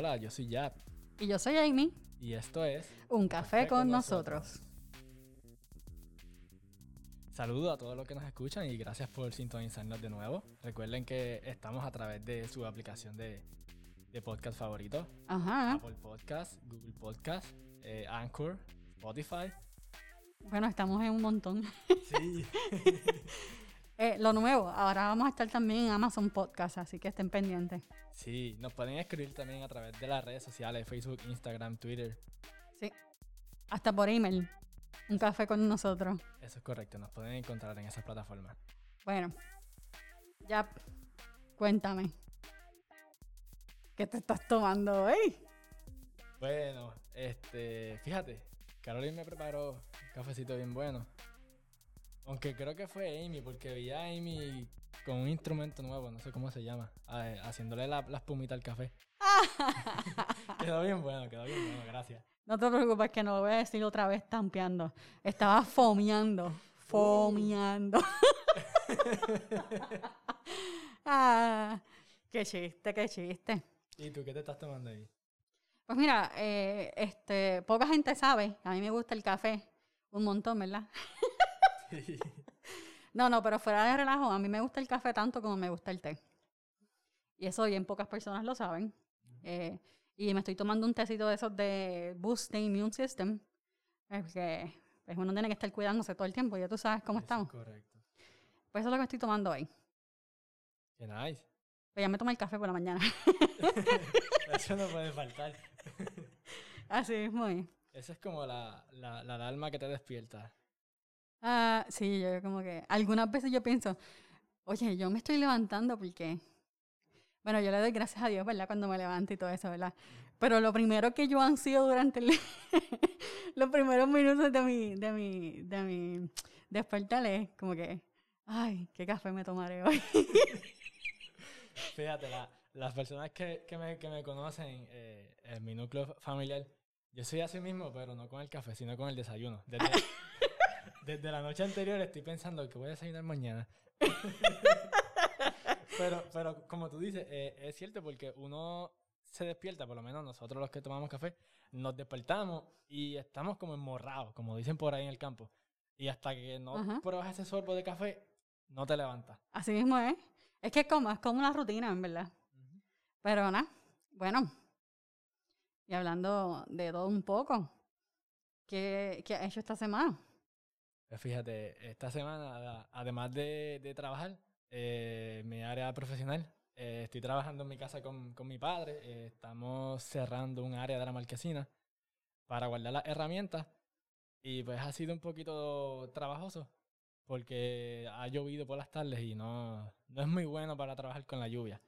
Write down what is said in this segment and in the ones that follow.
Hola, yo soy Jap. Y yo soy Amy. Y esto es Un café, con, nosotros. Saludos a todos los que nos escuchan y gracias por sintonizarnos de nuevo. Recuerden que estamos a través de su aplicación de, de podcast favorito. Ajá. Apple Podcast, Google Podcast, eh, Anchor, Spotify. Bueno, estamos en un montón. Sí. Eh, lo nuevo, ahora vamos a estar también en Amazon Podcast, así que estén pendientes. sí, nos pueden escribir también a través de las redes sociales, Facebook, Instagram, Twitter. Sí. Hasta por email. Un café con nosotros. Eso es correcto, nos pueden encontrar en esas plataformas. Bueno, ya cuéntame. ¿Qué te estás tomando hoy? Bueno, este, fíjate, Caroline me preparó un cafecito bien bueno. Aunque creo que fue Amy, porque vi a Amy con un instrumento nuevo, no sé cómo se llama, haciéndole la, la espumita al café. quedó bien bueno, quedó bien bueno, gracias. No te preocupes que no lo voy a decir otra vez tampeando. Estaba fomeando. Fomeando. ah, qué chiste, qué chiste. ¿Y tú qué te estás tomando ahí? Pues mira, eh, este, poca gente sabe, a mí me gusta el café un montón, ¿verdad? No, no, pero fuera de relajo, a mí me gusta el café tanto como me gusta el té. Y eso bien pocas personas lo saben. Eh, y me estoy tomando un tecito de esos de Boost the Immune System. Porque pues uno tiene que estar cuidándose todo el tiempo, ya tú sabes cómo Eso estamos. correcto. Pues eso es lo que estoy tomando hoy. Qué nice. Pues ya me tomé el café por la mañana. Eso no puede faltar. Así es, muy. Esa es como la, la, la alarma que te despierta. Ah, sí, yo como que algunas veces yo pienso, oye, yo me estoy levantando porque, bueno, yo le doy gracias a Dios, ¿verdad? Cuando me levanto y todo eso, ¿verdad? Pero lo primero que yo ansío durante el- los primeros minutos de mi, de mi, de mi despertar es como que, ay, qué café me tomaré hoy. Fíjate, la- las personas que, que, me, que me conocen eh, en mi núcleo familiar, yo soy así mismo, pero no con el café, sino con el desayuno. Desde la noche anterior estoy pensando que voy a desayunar mañana. pero, pero como tú dices, eh, es cierto porque uno se despierta, por lo menos nosotros los que tomamos café, nos despertamos y estamos como enmorrados, como dicen por ahí en el campo. Y hasta que no Ajá. pruebas ese sorbo de café, no te levantas. Así mismo es. Es que es como, es como una rutina, en verdad. Pero nada, bueno. Y hablando de todo un poco, ¿qué, qué has hecho esta semana? Pues fíjate, esta semana, además de, de trabajar, eh, mi área profesional, eh, estoy trabajando en mi casa con, con mi padre. eh, estamos cerrando un área de la marquesina para guardar las herramientas. Y pues ha sido un poquito trabajoso porque ha llovido por las tardes y no, no es muy bueno para trabajar con la lluvia.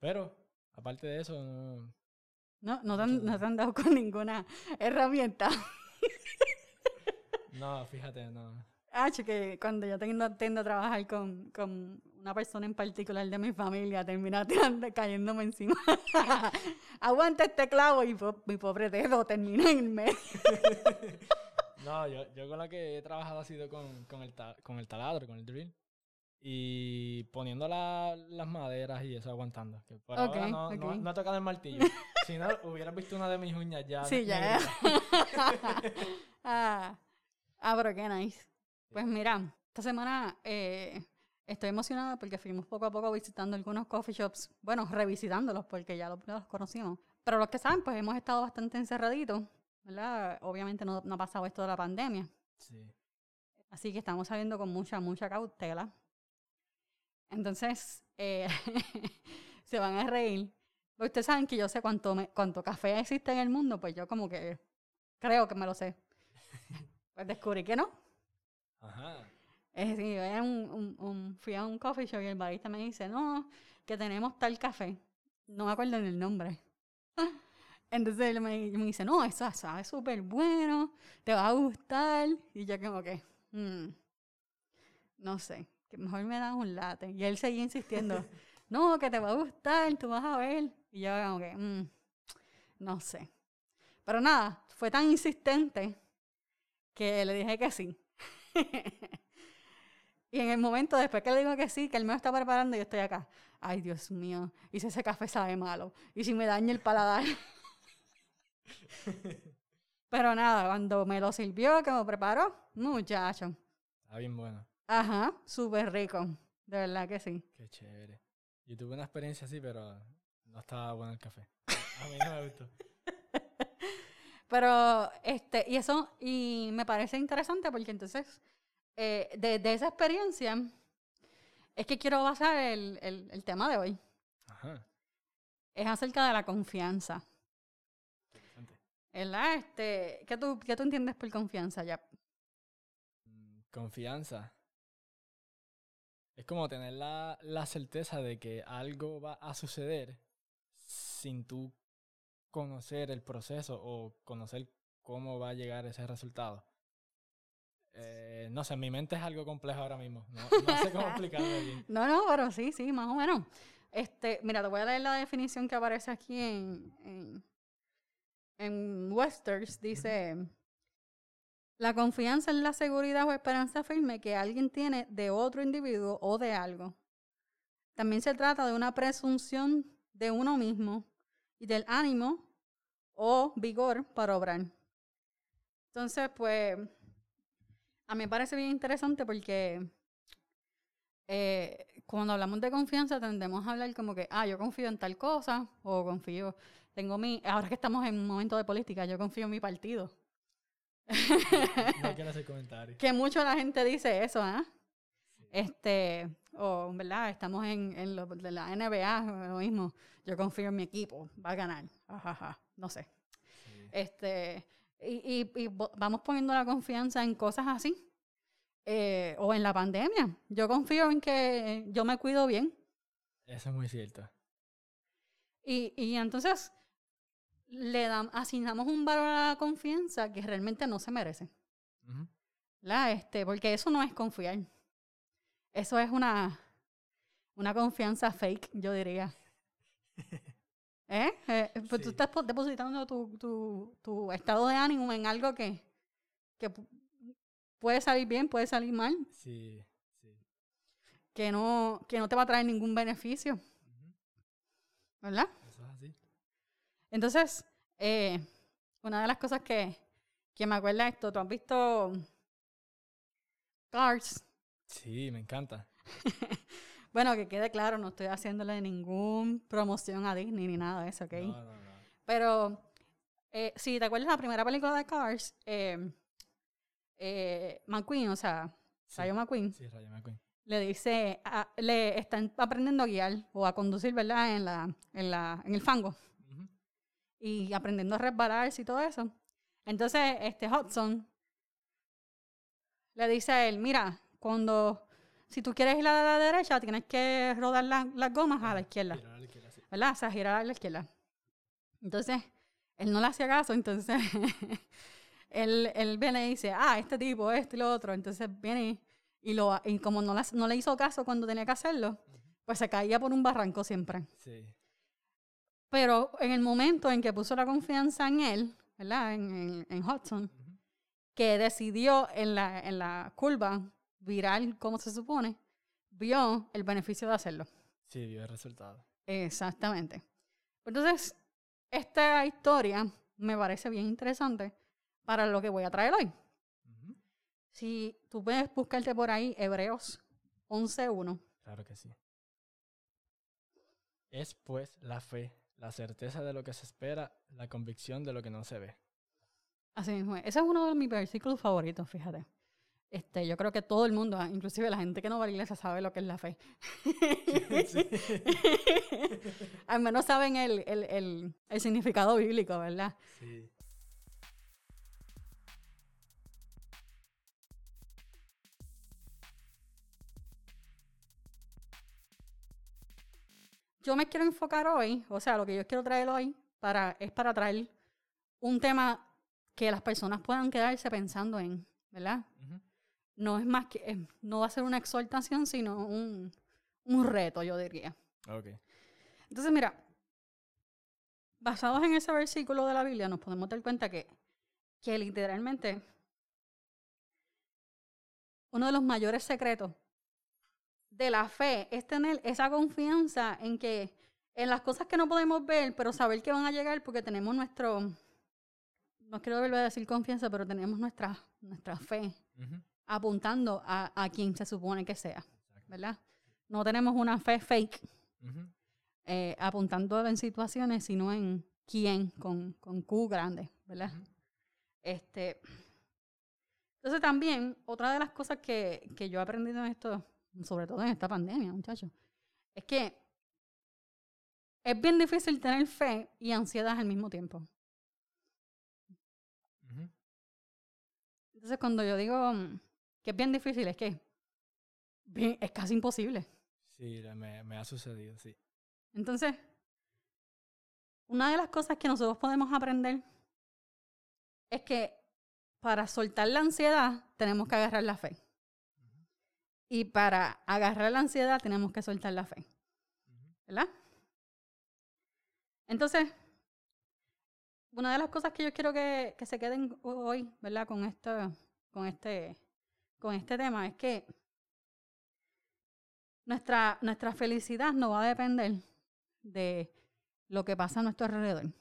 Pero, aparte de eso, no- No, no te, han, no te han dado con ninguna herramienta. no, fíjate, no. Ah, que cuando yo tengo, tiendo a trabajar con, con una persona en particular de mi familia, termina tirando, cayéndome encima. Aguanta este clavo y po- mi pobre dedo termina en medio. No, yo, yo con la que he trabajado ha sido con, con, el, ta- con el taladro, con el drill. Y poniendo la- las maderas y eso aguantando. Que por Ok, ahora no, no- ok. no he tocado el martillo. si no, hubieras visto una de mis uñas ya. Sí, ya. ah, ah, pero qué nice. Pues mira, esta semana eh, estoy emocionada porque fuimos poco a poco visitando algunos coffee shops. Bueno, revisitándolos porque ya los, los conocimos. Pero los que saben, pues hemos estado bastante encerraditos, ¿verdad? Obviamente no, no ha pasado esto de la pandemia. Sí. Así que estamos saliendo con mucha, mucha cautela. Entonces, eh, se van a reír. Porque Ustedes saben que yo sé cuánto, me- cuánto café existe en el mundo, pues yo como que creo que me lo sé. Pues descubrí que no. Ajá. Es decir, un, un- un- fui a un coffee shop y el barista me dice, no, que tenemos tal café. No me acuerdo ni el nombre. Entonces él me, me dice, no, eso sabe súper bueno, te va a gustar. Y yo como que, "Mm, no sé, que mejor me das un latte. Y él seguía insistiendo, no, que te va a gustar, tú vas a ver. Y yo como que, "Mm, no sé. Pero nada, fue tan insistente que le dije que sí. Y en el momento, después que le digo que sí, que él me lo está preparando, yo estoy acá. Ay, Dios mío. Y si ese café sabe malo. Y si me daña el paladar. Pero nada, cuando me lo sirvió, que me preparó, muchacho. Está bien bueno. Ajá, súper rico. De verdad que sí. Qué chévere. Yo tuve una experiencia así, pero no estaba bueno el café. A mí no me gustó. Pero, este, y eso, y me parece interesante porque entonces, eh, de, de esa experiencia, es que quiero basar el, el, el tema de hoy. Ajá. Es acerca de la confianza. ¿Verdad? Este, ¿qué, tú, ¿Qué tú entiendes por confianza, ya? Mm, Confianza. Es como tener la, la certeza de que algo va a suceder sin tú conocer el proceso o conocer cómo va a llegar ese resultado. Eh, no sé, en mi mente es algo complejo ahora mismo. No, no sé cómo explicarlo bien. No, no, pero sí, sí, más o menos. Este, mira, te voy a leer la definición que aparece aquí en, en, en Webster's. Dice, la confianza es la seguridad o esperanza firme que alguien tiene de otro individuo o de algo. También se trata de una presunción de uno mismo y del ánimo o vigor para obrar. Entonces, pues, a mí me parece bien interesante porque eh, cuando hablamos de confianza tendemos a hablar como que, ah, yo confío en tal cosa o confío, tengo mi, ahora que estamos en un momento de política, yo confío en mi partido. No quiero hacer comentarios. que mucho la gente dice eso, ¿ah? Este, o, ¿verdad? Estamos en, en lo de la NBA, lo mismo. Yo confío en mi equipo, va a ganar. Ajaja, no sé. Sí. Este, y, y, y vamos poniendo la confianza en cosas así. Eh, o en la pandemia. Yo confío en que yo me cuido bien. Eso es muy cierto. Y, y entonces le dam- asignamos un valor a la confianza que realmente no se merece. Ujú. ¿verdad? Este, porque eso no es confiar. Eso es una, una confianza fake, yo diría. ¿Eh? Eh, pues tú estás po- depositando tu, tu, tu estado de ánimo en algo que, que pu- puede salir bien, puede salir mal, Sí, sí. que no, que no te va a traer ningún beneficio. ¿verdad? Eso es así. Entonces, eh, una de las cosas que, que me acuerda esto, tú has visto Cars. Sí, me encanta. Bueno, que quede claro, no estoy haciéndole ningún promoción a Disney ni nada de eso, ¿ok? No, no, no. Pero, eh, si te acuerdas la primera película de Cars, eh, eh, McQueen, o sea, Sí, Rayo McQueen, sí, Rayo McQueen. le dice, a- le están aprendiendo a guiar o a conducir, ¿verdad? En, la, en, la, en el fango y aprendiendo a resbalarse y todo eso. Entonces, este Hudson le dice a él, mira, cuando, si tú quieres ir a la derecha, tienes que rodar la- las gomas a la izquierda. girar a la izquierda, sí. ¿verdad? O sea, girar a la izquierda. Entonces, él no le hacía caso, entonces él, él viene y dice, ah, este tipo, este y lo otro. Entonces viene y, lo, y como no, las- no le hizo caso cuando tenía que hacerlo, pues se caía por un barranco siempre. Sí. Pero en el momento en que puso la confianza en él, ¿verdad? En, en, en Hudson, Ujú. que decidió en la, en la curva virar como se supone, vio el beneficio de hacerlo. Sí, vio el resultado. Exactamente. Entonces, esta historia me parece bien interesante para lo que voy a traer hoy. Ujú. Si tú puedes buscarte por ahí Hebreos 11.1. Claro que sí. Es pues la fe, la certeza de lo que se espera, la convicción de lo que no se ve. Así mismo. es. Ese es uno de mis versículos favoritos, fíjate. Este, yo creo que todo el mundo, ah, inclusive la gente que no va a la iglesia, sabe lo que es la fe. Sí. Al menos saben el, el, el, el significado bíblico, ¿verdad? Sí. yo me quiero enfocar hoy, o sea, lo que yo quiero traer hoy para, es para traer un tema que las personas puedan quedarse pensando en, ¿verdad? Ujú. No es más que, no va a ser una exhortación, sino un, un reto, yo diría. Ok. Entonces, mira, basados en ese versículo de la Biblia, nos podemos dar cuenta que, que literalmente uno de los mayores secretos de la fe es tener esa confianza en que en las cosas que no podemos ver, pero saber que van a llegar porque tenemos nuestro, no quiero volver a decir confianza, pero tenemos nuestra, nuestra fe Ujú. Apuntando a, a quien se supone que sea, ¿verdad? No tenemos una fe fake eh, apuntando en situaciones, sino en quién, con, con Q grande, ¿verdad? Este, entonces también, otra de las cosas que, que yo he aprendido en esto, sobre todo en esta pandemia, muchachos, es que es bien difícil tener fe y ansiedad al mismo tiempo. Entonces, cuando yo digo mm, que es bien difícil, es que bien- es casi imposible. Sí, me, me ha sucedido, sí. Entonces, una de las cosas que nosotros podemos aprender es que para soltar la ansiedad tenemos que agarrar la fe. Y para agarrar la ansiedad tenemos que soltar la fe. ¿Verdad? Entonces, una de las cosas que yo quiero que, que se queden hoy, ¿verdad? Con esto, con este, con este tema es que nuestra, nuestra felicidad no va a depender de lo que pasa a nuestro alrededor.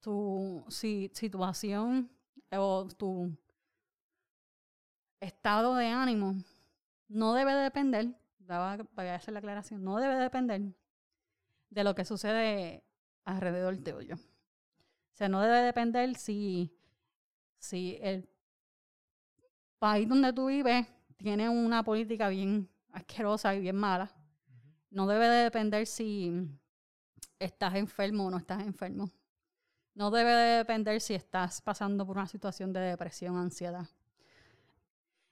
Tu si- situación o tu estado de ánimo no debe depender, voy a hacer la aclaración, no debe depender de lo que sucede alrededor tuyo. O sea, no debe depender si, si el país donde tú vives tiene una política bien asquerosa y bien mala. No debe de depender si estás enfermo o no estás enfermo. No debe de depender si estás pasando por una situación de depresión, ansiedad.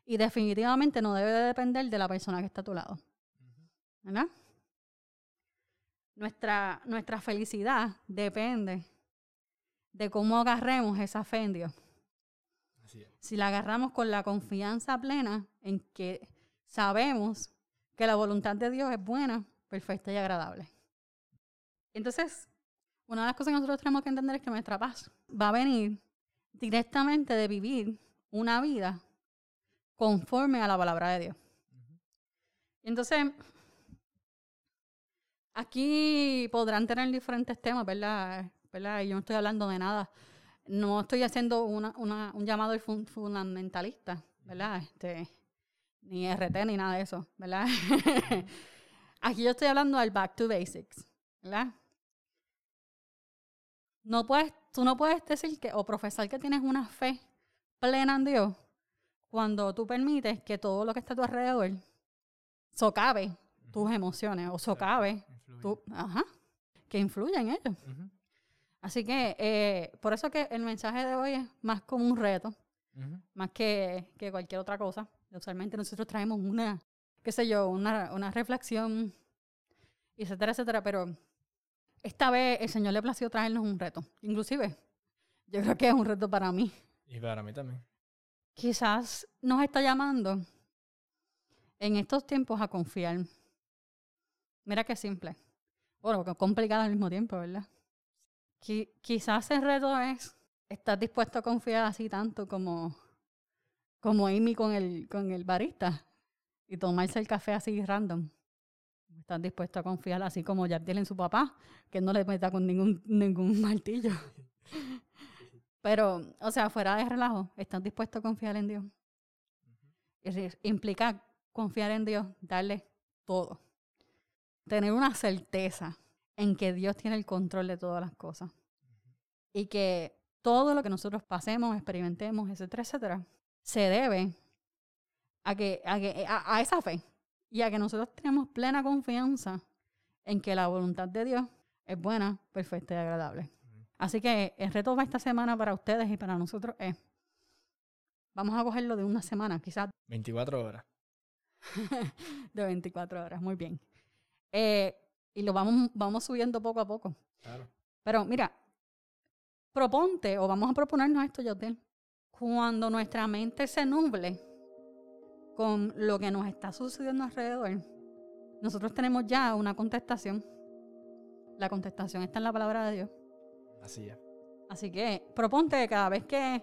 Y definitivamente no debe de depender de la persona que está a tu lado. ¿Verdad? Nuestra, nuestra felicidad depende de cómo agarremos esa fe en Dios. Si la agarramos con la confianza plena en que sabemos que la voluntad de Dios es buena, perfecta y agradable. Entonces, una de las cosas que nosotros tenemos que entender es que nuestra paz va a venir directamente de vivir una vida conforme a la palabra de Dios. Entonces, aquí podrán tener diferentes temas, ¿verdad? ¿verdad? Yo no estoy hablando de nada. No estoy haciendo una, una- un llamado fun- fundamentalista, ¿verdad? Este, ni RT ni nada de eso, ¿verdad? aquí yo estoy hablando del back to basics, ¿verdad? No puedes, tú no puedes decir que o profesar que tienes una fe plena en Dios cuando tú permites que todo lo que está a tu alrededor socave tus emociones o socave tu, ajá, que influya en ellos. Ujú. Así que eh, por eso que el mensaje de hoy es más como un reto, más que, que cualquier otra cosa. Usualmente nosotros traemos una, qué sé yo, una, una reflexión, etcétera, etcétera, pero esta vez el Señor le plació traernos un reto. Inclusive, yo creo que es un reto para mí. Y para mí también. Quizás nos está llamando en estos tiempos a confiar. Mira qué simple. Bueno, complicado al mismo tiempo, ¿verdad? Qui- quizás el reto es estar dispuesto a confiar así tanto como, como Amy con el, con el barista y tomarse el café así random. Estás dispuesto a confiar así como Yabdiel en su papá, que no le meta con ningún, ningún martillo. Pero, o sea, fuera de relajo, ¿estás dispuesto a confiar en Dios? Es decir, implica confiar en Dios, darle todo. Tener una certeza en que Dios tiene el control de todas las cosas. Y que todo lo que nosotros pasemos, experimentemos, etcétera, etcétera, se debe a, que, a, que, a, a esa fe. Y a que nosotros tenemos plena confianza en que la voluntad de Dios es buena, perfecta y agradable. Así que el reto para esta semana para ustedes y para nosotros es, vamos a cogerlo de una semana, quizás 24 horas. de 24 horas, muy bien. Eh, y lo vamos, vamos subiendo poco a poco. Claro. Pero mira, proponte, o vamos a proponernos esto, Yotel, cuando nuestra mente se nuble con lo que nos está sucediendo alrededor, nosotros tenemos ya una contestación. La contestación está en la palabra de Dios. Así es. Así que proponte cada vez que,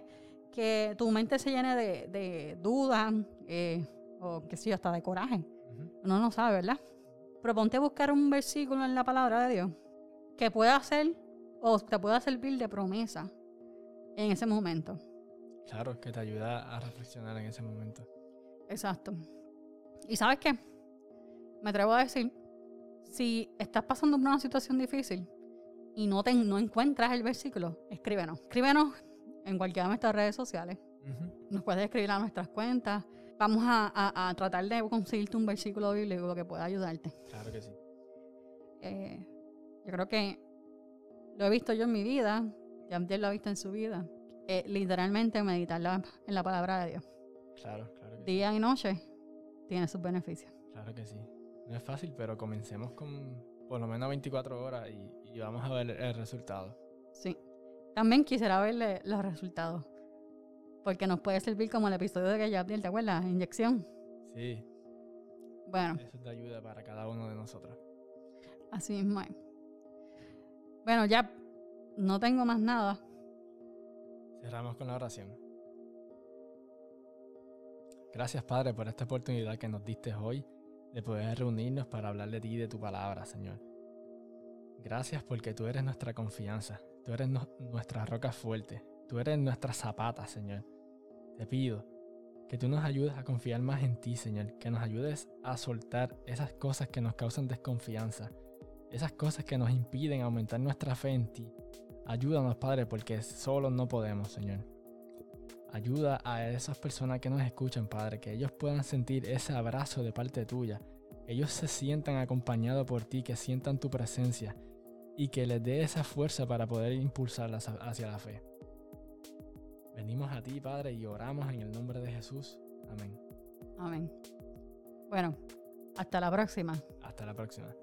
que tu mente se llene de, de dudas eh, o qué sé yo, hasta de coraje, Uno no sabe, ¿verdad? Proponte buscar un versículo en la palabra de Dios que pueda ser o te pueda servir de promesa en ese momento. Claro, que te ayuda a reflexionar en ese momento. Exacto. ¿Y sabes qué? Me atrevo a decir, si estás pasando por una situación difícil y no, te, no encuentras el versículo, escríbenos. Escríbenos en cualquiera de nuestras redes sociales. Nos puedes escribir a nuestras cuentas. Vamos a, tratar de conseguirte un versículo bíblico que pueda ayudarte. Claro que sí. Eh, yo creo que lo he visto yo en mi vida, Yamdiel lo ha visto en su vida. Eh, literalmente meditar en la palabra de Dios. Claro, claro. Día y noche tiene sus beneficios. Claro que sí. No es fácil, pero comencemos con por lo menos 24 horas y, vamos a ver el resultado. Sí. También quisiera verle los resultados. Porque nos puede servir como el episodio de que ya ¿te acuerdas? Inyección. Sí. Bueno. Eso te ayuda para cada uno de nosotros. Así mismo. Bueno, ya no tengo más nada. Cerramos con la oración. Gracias, Padre, por esta oportunidad que nos diste hoy de poder reunirnos para hablar de ti y de tu palabra, Señor. Gracias porque tú eres nuestra confianza, tú eres nuestra roca fuerte, tú eres nuestra zapata, Señor. Te pido que tú nos ayudes a confiar más en ti, Señor, que nos ayudes a soltar esas cosas que nos causan desconfianza, esas cosas que nos impiden aumentar nuestra fe en ti. Ayúdanos, Padre, porque solo no podemos, Señor. Ayuda a esas personas que nos escuchan, Padre, que ellos puedan sentir ese abrazo de parte tuya, que ellos se sientan acompañados por ti, que sientan tu presencia y que les dé esa fuerza para poder impulsarlas hacia la fe. Venimos a ti, Padre, y oramos en el nombre de Jesús. Amén. Amén. Bueno, hasta la próxima. Hasta la próxima.